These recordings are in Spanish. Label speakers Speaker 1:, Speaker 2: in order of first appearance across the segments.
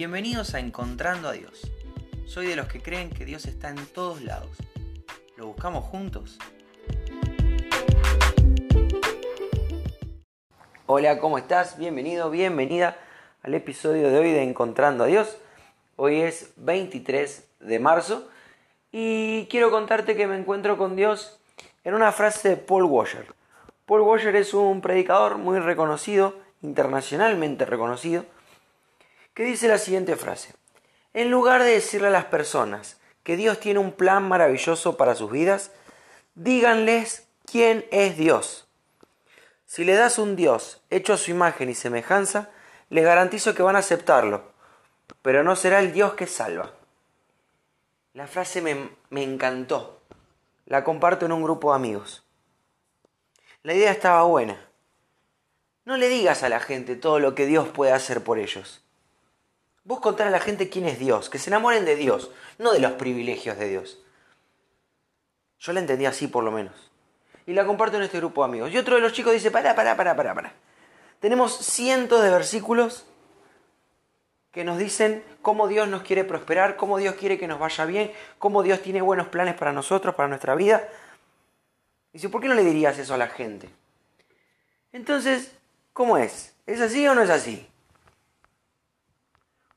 Speaker 1: Bienvenidos a Encontrando a Dios. Soy de los que creen que Dios está en todos lados. ¿Lo buscamos juntos? Hola, ¿cómo estás? Bienvenido, bienvenida al episodio de hoy de Encontrando a Dios. Hoy es 23 de marzo y quiero contarte que me encuentro con Dios en una frase de Paul Washer. Paul Washer es un predicador muy reconocido, internacionalmente reconocido, que dice la siguiente frase. En lugar de decirle a las personas que Dios tiene un plan maravilloso para sus vidas, díganles quién es Dios. Si le das un Dios hecho a su imagen y semejanza, les garantizo que van a aceptarlo, pero no será el Dios que salva. La frase me, me encantó. La comparto en un grupo de amigos. La idea estaba buena. No le digas a la gente todo lo que Dios puede hacer por ellos. Vos contar a la gente quién es Dios, que se enamoren de Dios, no de los privilegios de Dios. Yo la entendí así por lo menos. Y la comparto en este grupo de amigos. Y otro de los chicos dice, pará, pará, pará, pará, pará. Tenemos cientos de versículos que nos dicen cómo Dios nos quiere prosperar, cómo Dios quiere que nos vaya bien, cómo Dios tiene buenos planes para nosotros, para nuestra vida. Dice, ¿por qué no le dirías eso a la gente? Entonces, ¿cómo es? ¿Es así o no es así?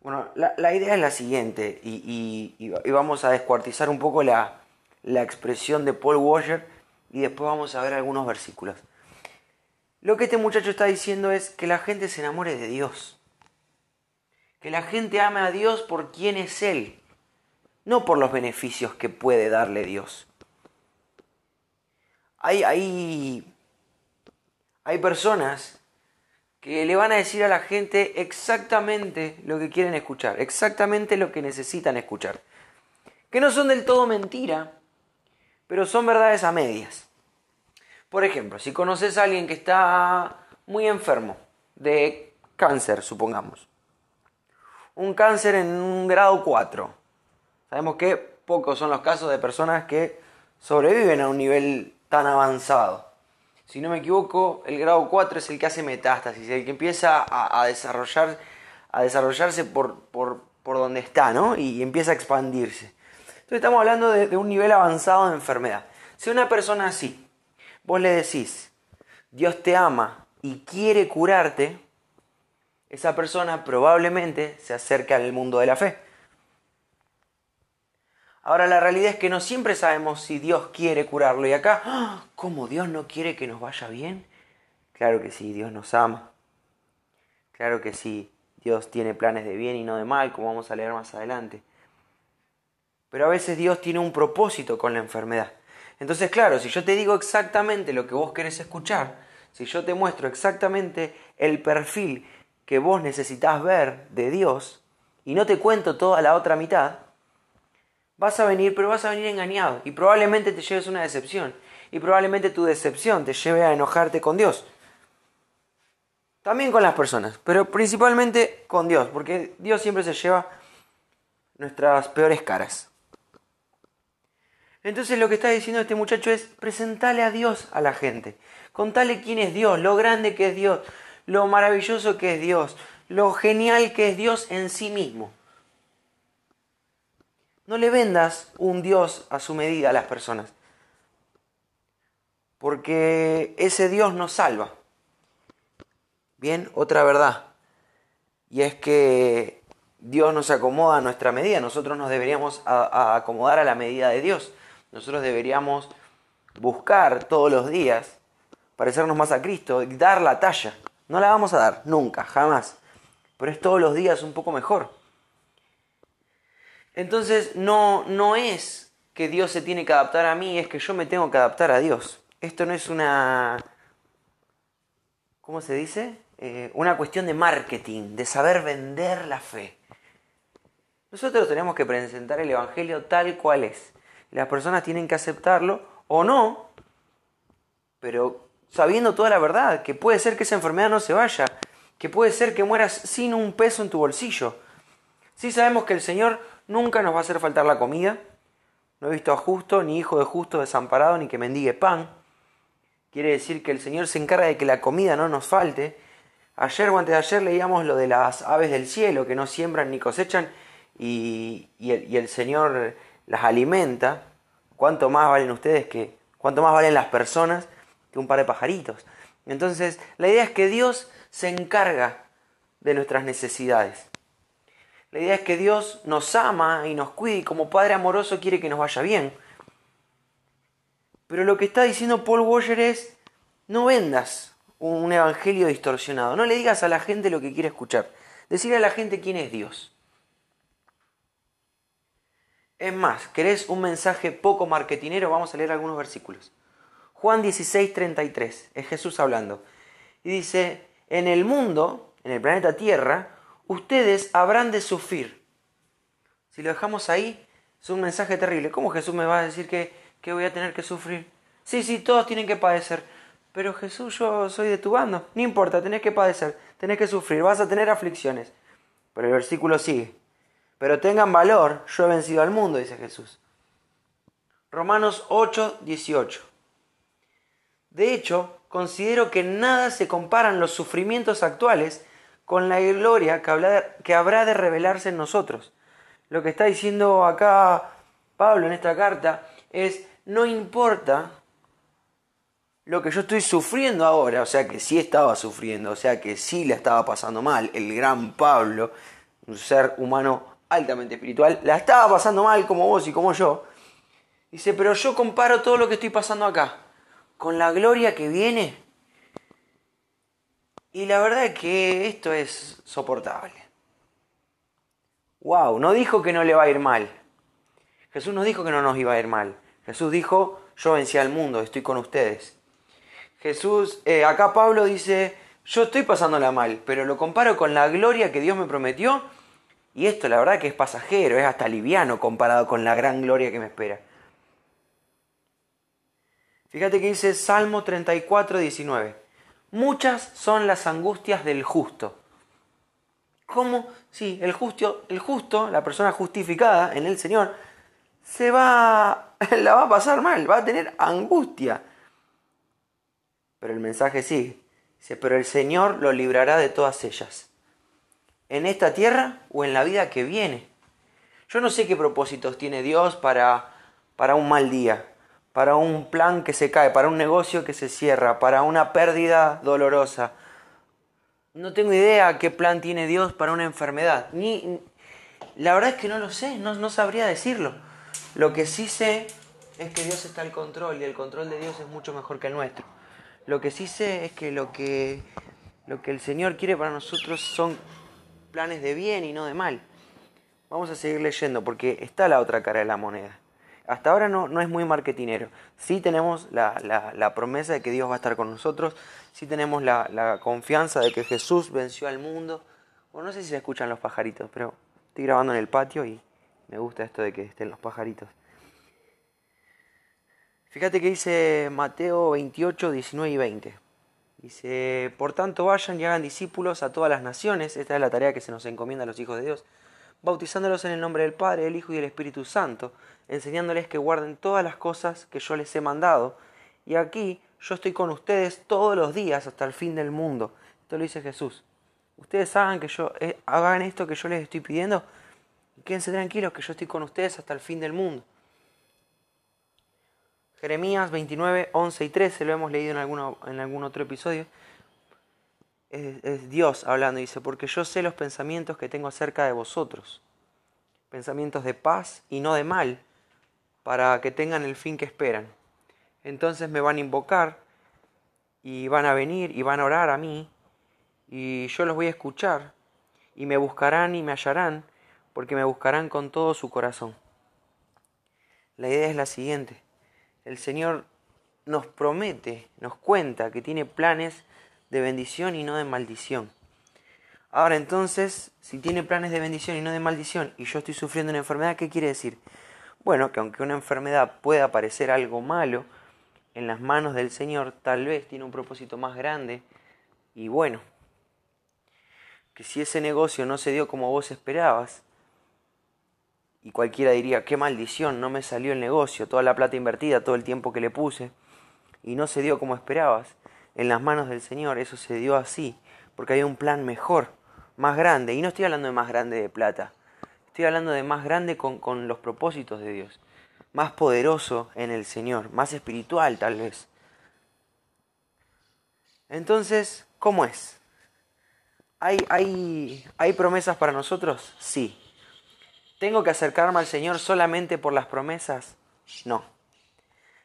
Speaker 1: Bueno, la, idea es la siguiente, y, vamos a descuartizar un poco la, expresión de Paul Washer y después vamos a ver algunos versículos. Lo que este muchacho está diciendo es que la gente se enamore de Dios. Que la gente ame a Dios por quien es Él, no por los beneficios que puede darle Dios. Hay, hay, hay personas que le van a decir a la gente exactamente lo que quieren escuchar, exactamente lo que necesitan escuchar. Que no son del todo mentira, pero son verdades a medias. Por ejemplo, si conoces a alguien que está muy enfermo de cáncer, supongamos. Un cáncer en un grado 4. Sabemos que pocos son los casos de personas que sobreviven a un nivel tan avanzado si no me equivoco, el grado 4 es el que hace metástasis, el que empieza a, desarrollar, a desarrollarse por, por, donde está, ¿no? Y empieza a expandirse. Entonces estamos hablando de, de un nivel avanzado de enfermedad. Si una persona así, vos le decís, Dios te ama y quiere curarte, esa persona probablemente se acerca al mundo de la fe. Ahora la realidad es que no siempre sabemos si Dios quiere curarlo. Y acá, ¡ah! ¿cómo Dios no quiere que nos vaya bien? Claro que sí, Dios nos ama. Claro que sí, Dios tiene planes de bien y no de mal, como vamos a leer más adelante. Pero a veces Dios tiene un propósito con la enfermedad. Entonces, claro, si yo te digo exactamente lo que vos querés escuchar, si yo te muestro exactamente el perfil que vos necesitas ver de Dios y no te cuento toda la otra mitad, vas a venir, pero vas a venir engañado y probablemente te lleves una decepción y probablemente tu decepción te lleve a enojarte con Dios. También con las personas, pero principalmente con Dios, porque Dios siempre se lleva nuestras peores caras. Entonces lo que está diciendo este muchacho es presentarle a Dios a la gente, contale quién es Dios, lo grande que es Dios, lo maravilloso que es Dios, lo genial que es Dios en sí mismo. No le vendas un Dios a su medida a las personas. Porque ese Dios nos salva. Bien, otra verdad. Y es que Dios nos acomoda a nuestra medida. Nosotros nos deberíamos acomodar a la medida de Dios. Nosotros deberíamos buscar todos los días parecernos más a Cristo y dar la talla. No la vamos a dar, nunca, jamás. Pero es todos los días un poco mejor. Entonces no, no es que Dios se tiene que adaptar a mí, es que yo me tengo que adaptar a Dios. Esto no es una... ¿Cómo se dice? Eh, una cuestión de marketing, de saber vender la fe. Nosotros tenemos que presentar el Evangelio tal cual es. Las personas tienen que aceptarlo o no, pero sabiendo toda la verdad, que puede ser que esa enfermedad no se vaya, que puede ser que mueras sin un peso en tu bolsillo. Sí sabemos que el Señor Nunca nos va a hacer faltar la comida. No he visto a justo, ni hijo de justo desamparado, ni que mendigue pan. Quiere decir que el Señor se encarga de que la comida no nos falte. Ayer o antes de ayer leíamos lo de las aves del cielo que no siembran ni cosechan y, el, y el Señor las alimenta. ¿Cuánto más valen ustedes que, cuánto más valen las personas que un par de pajaritos? Entonces, la idea es que Dios se encarga de nuestras necesidades. La idea es que Dios nos ama y nos cuida y como Padre amoroso quiere que nos vaya bien. Pero lo que está diciendo Paul Washer es, no vendas un evangelio distorsionado, no le digas a la gente lo que quiere escuchar, decirle a la gente quién es Dios. Es más, ¿querés un mensaje poco marketinero? Vamos a leer algunos versículos. Juan 16, 33, es Jesús hablando. Y dice, en el mundo, en el planeta Tierra, ustedes habrán de sufrir. Si lo dejamos ahí, es un mensaje terrible. ¿Cómo Jesús me va a decir que que voy a tener que sufrir. Sí, sí, todos tienen que padecer. Pero Jesús, yo soy de tu bando. No importa, tenés que padecer, tenés que sufrir, vas a tener aflicciones. Pero el versículo sigue. Pero tengan valor, yo he vencido al mundo, dice Jesús. Romanos 8, 18. De hecho, considero que nada se comparan los sufrimientos actuales con la gloria que habrá de revelarse en nosotros. Lo que está diciendo acá Pablo en esta carta es no importa lo que yo estoy sufriendo ahora, o sea que sí estaba sufriendo, o sea que sí la estaba pasando mal, el gran Pablo, un ser humano altamente espiritual, la estaba pasando mal como vos y como yo. Dice, pero yo comparo todo lo que estoy pasando acá con la gloria que viene. Y la verdad es que esto es soportable. Wow, no dijo que no le va a ir mal. Jesús nos dijo que no nos iba a ir mal. Jesús dijo, yo vencí al mundo, estoy con ustedes. Jesús, eh, acá Pablo dice, yo estoy pasándola mal, pero lo comparo con la gloria que Dios me prometió y esto la verdad que es pasajero, es hasta liviano comparado con la gran gloria que me espera. Fíjate que dice Salmo 34, 19. Muchas son las angustias del justo. ¿Cómo? Sí, el justo, la persona justificada en el Señor, se va, la va a pasar mal, va a tener angustia. Pero el mensaje sigue. Dice, pero el Señor lo librará de todas ellas. En esta tierra o en la vida que viene. Yo no sé qué propósitos tiene Dios para, para un mal día, para un plan que se cae, para un negocio que se cierra, para una pérdida dolorosa. No tengo idea qué plan tiene Dios para una enfermedad. Ni, la verdad es que no lo sé, no, no sabría decirlo. Lo que sí sé es que Dios está al control y el control de Dios es mucho mejor que el nuestro. Lo que sí sé es que lo que, lo que el Señor quiere para nosotros son planes de bien y no de mal. Vamos a seguir leyendo porque está la otra cara de la moneda. Hasta ahora no, no es muy marketinero. Sí tenemos la, la, promesa de que Dios va a estar con nosotros. Sí tenemos la, la confianza de que Jesús venció al mundo. O no sé si se escuchan los pajaritos, pero estoy grabando en el patio y me gusta esto de que estén los pajaritos. Fíjate que dice Mateo 28, 19 y 20. Dice, por tanto vayan y hagan discípulos a todas las naciones, esta es la tarea que se nos encomienda a los hijos de Dios, bautizándolos en el nombre del Padre, del Hijo y del Espíritu Santo, enseñándoles que guarden todas las cosas que yo les he mandado. Y aquí yo estoy con ustedes todos los días hasta el fin del mundo. Esto lo dice Jesús. Ustedes hagan, que yo, eh, hagan esto que yo les estoy pidiendo quédense tranquilos que yo estoy con ustedes hasta el fin del mundo. Jeremías 29, 11 y 13, lo hemos leído en, alguno, en algún otro episodio. Es, Dios hablando, dice, porque yo sé los pensamientos que tengo acerca de vosotros, pensamientos de paz y no de mal, para que tengan el fin que esperan. Entonces me van a invocar y van a venir y van a orar a mí y yo los voy a escuchar y me buscarán y me hallarán porque me buscarán con todo su corazón. La idea es la siguiente. El Señor nos promete, nos cuenta que tiene planes de bendición y no de maldición. Ahora entonces, si tiene planes de bendición y no de maldición y yo estoy sufriendo una enfermedad, ¿qué quiere decir? Bueno, que aunque una enfermedad pueda parecer algo malo, en las manos del Señor tal vez tiene un propósito más grande y bueno, que si ese negocio no se dio como vos esperabas, y cualquiera diría, qué maldición, no me salió el negocio, toda la plata invertida, todo el tiempo que le puse, y no se dio como esperabas. En las manos del Señor eso se dio así, porque hay un plan mejor, más grande. Y no estoy hablando de más grande de plata, estoy hablando de más grande con, con los propósitos de Dios, más poderoso en el Señor, más espiritual tal vez. Entonces, ¿cómo es? ¿Hay, hay, ¿Hay promesas para nosotros? Sí. ¿Tengo que acercarme al Señor solamente por las promesas? No.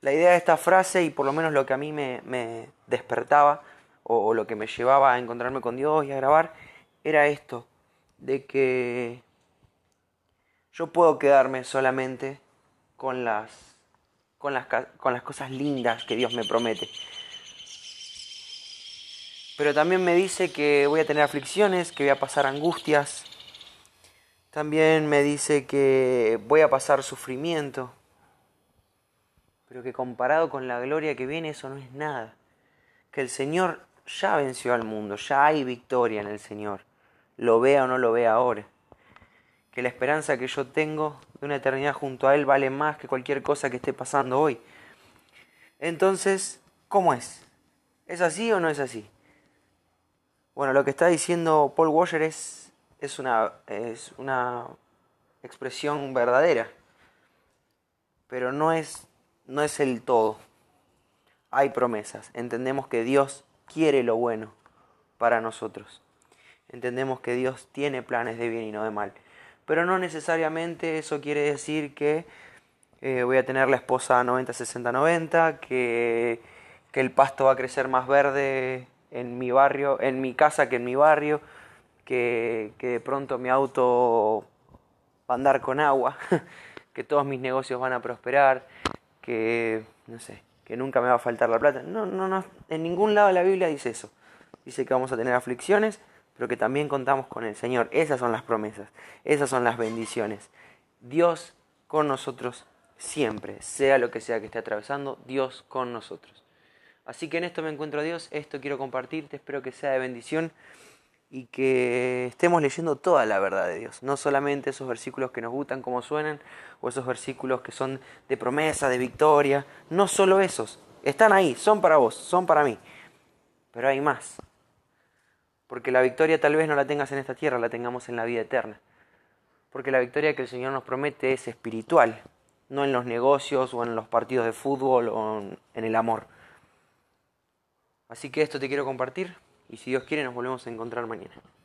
Speaker 1: La idea de esta frase, y por lo menos lo que a mí me, despertaba, o, lo que me llevaba a encontrarme con Dios y a grabar, era esto, de que yo puedo quedarme solamente con las, con las, con las cosas lindas que Dios me promete. Pero también me dice que voy a tener aflicciones, que voy a pasar angustias. También me dice que voy a pasar sufrimiento. Pero que comparado con la gloria que viene eso no es nada. Que el Señor ya venció al mundo, ya hay victoria en el Señor. Lo vea o no lo vea ahora. Que la esperanza que yo tengo de una eternidad junto a Él vale más que cualquier cosa que esté pasando hoy. Entonces, ¿cómo es? ¿Es así o no es así? Bueno, lo que está diciendo Paul Washer es, es, una, es una expresión verdadera, pero no es, no es el todo. Hay promesas, entendemos que Dios quiere lo bueno para nosotros. Entendemos que Dios tiene planes de bien y no de mal. Pero no necesariamente eso quiere decir que eh, voy a tener la esposa 90-60-90, que, el pasto va a crecer más verde en mi barrio, en mi casa que en mi barrio, que, que de pronto mi auto va a andar con agua, que todos mis negocios van a prosperar, que no sé, que nunca me va a faltar la plata. No, no, no, en ningún lado de la Biblia dice eso. Dice que vamos a tener aflicciones, pero que también contamos con el Señor. Esas son las promesas, esas son las bendiciones. Dios con nosotros siempre, sea lo que sea que esté atravesando, Dios con nosotros. Así que en esto me encuentro a Dios, esto quiero compartirte, espero que sea de bendición y que estemos leyendo toda la verdad de Dios, no solamente esos versículos que nos gustan como suenan o esos versículos que son de promesa, de victoria, no solo esos, están ahí, son para vos, son para mí, pero hay más, porque la victoria tal vez no la tengas en esta tierra, la tengamos en la vida eterna, porque la victoria que el Señor nos promete es espiritual, no en los negocios o en los partidos de fútbol o en el amor. Así que esto te quiero compartir y si Dios quiere nos volvemos a encontrar mañana.